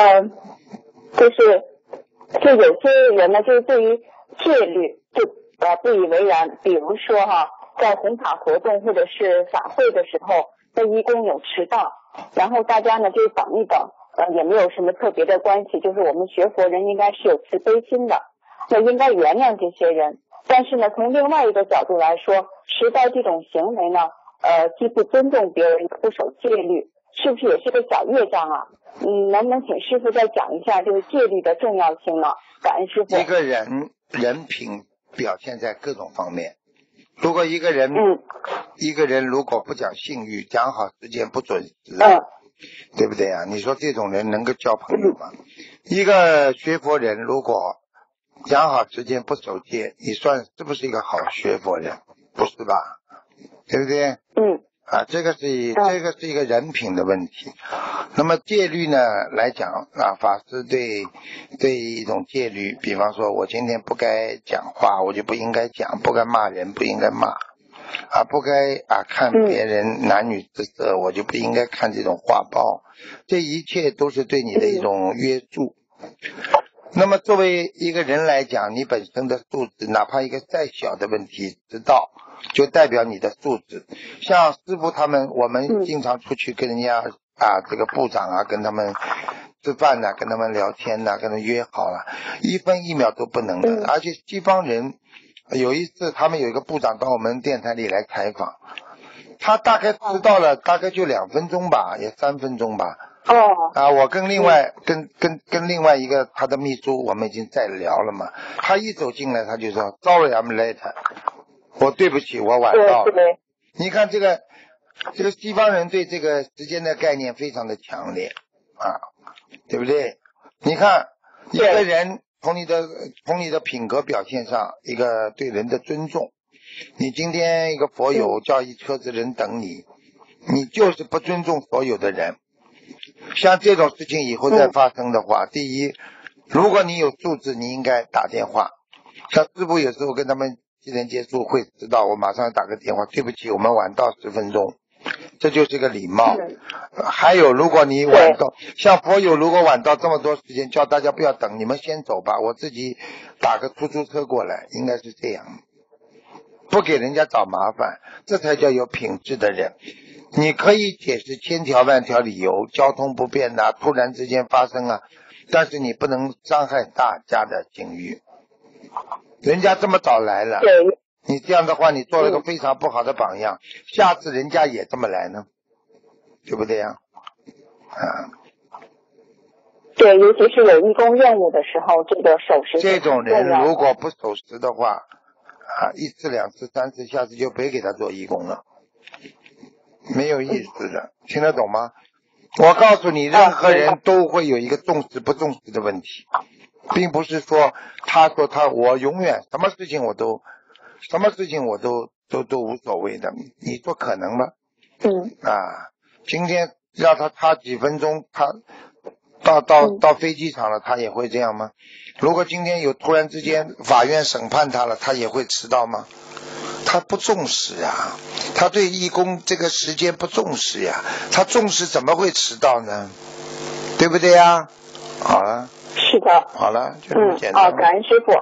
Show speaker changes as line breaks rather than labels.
嗯，就是就有些人呢，就是对于戒律就呃不以为然，比如说哈，在红塔活动或者是法会的时候，那义工有迟到，然后大家呢就等一等，呃也没有什么特别的关系，就是我们学佛人应该是有慈悲心的，那应该原谅这些人。但是呢，从另外一个角度来说，迟到这种行为呢，呃，既不尊重别人，不守戒律，是不是也是个小业障啊？嗯，能不能请师傅再讲一下这个戒律的重要性呢？感恩师傅。
一个人人品表现在各种方面。如果一个人，
嗯
一个人如果不讲信誉，讲好时间不准时，
嗯
对不对啊？你说这种人能够交朋友吗？一个学佛人如果讲好时间不守戒，你算是不是一个好学佛人？不是吧？对不对？
嗯
啊，这个是这个是一个人品的问题。那么戒律呢来讲啊，法师对对一种戒律，比方说我今天不该讲话，我就不应该讲；不该骂人，不应该骂；啊，不该啊看
嗯
别人男女之色，我就不应该看这种画报。这一切都是对你的一种约束。那么作为一个人来讲，你本身的素质，哪怕一个再小的问题知道，就代表你的素质。像师傅他们，我们
嗯
经常出去跟人家啊，这个部长啊，跟他们吃饭呐、跟他们聊天呐、跟他们约好了，一分一秒都不能的。
嗯
而且西方人有一次，他们有一个部长到我们电台里来采访，他大概迟到了，大概就两分钟吧，也三分钟吧。
哦
啊，我跟另外、跟跟跟另外一个他的秘书，我们已经在聊了嘛。他一走进来，他就说：“Sorry, I'm late。”我对不起，我晚到了。你看这个这个西方人对这个时间的概念非常的强烈啊，对不对？你看一个人从你的从你的品格表现上，一个对人的尊重。你今天一个佛友叫一车子人等你，你就是不尊重所有的人。像这种事情以后再发生的话，第一，如果你有素质，你应该打电话。像师傅有时候跟他们七人接触会知道，我马上打个电话，对不起，我们晚到十分钟，这就是个礼貌。还有，如果你晚到，像佛友如果晚到这么多时间，叫大家不要等，你们先走吧，我自己打个出租车过来，应该是这样，不给人家找麻烦，这才叫有品质的人。你可以解释千条万条理由，交通不便呐、突然之间发生啊，但是你不能伤害大家的境遇。人家这么早来了，
对。
你这样的话，你做了个非常不好的榜样，下次人家也这么来呢，对不对呀？啊，
对，尤其是有义工任务的时候，这个守时
这种人如果不守时的话，啊，一次两次三次，下次就别给他做义工了，没有意思的，听得懂吗？我告诉你，任何人都会有一个重视不重视的问题，并不是说他说他我永远什么事情我都什么事情我都都都无所谓的，你说可能吗？
嗯
啊，今天让他差几分钟，他到到
嗯
到飞机场了，他也会这样吗？如果今天有突然之间法院审判他了，他也会迟到吗？他不重视啊，他对义工这个时间不重视呀，他重视怎么会迟到呢？对不对呀？好了
是的，
好了，就这么
嗯
简单。
哦，感恩师傅。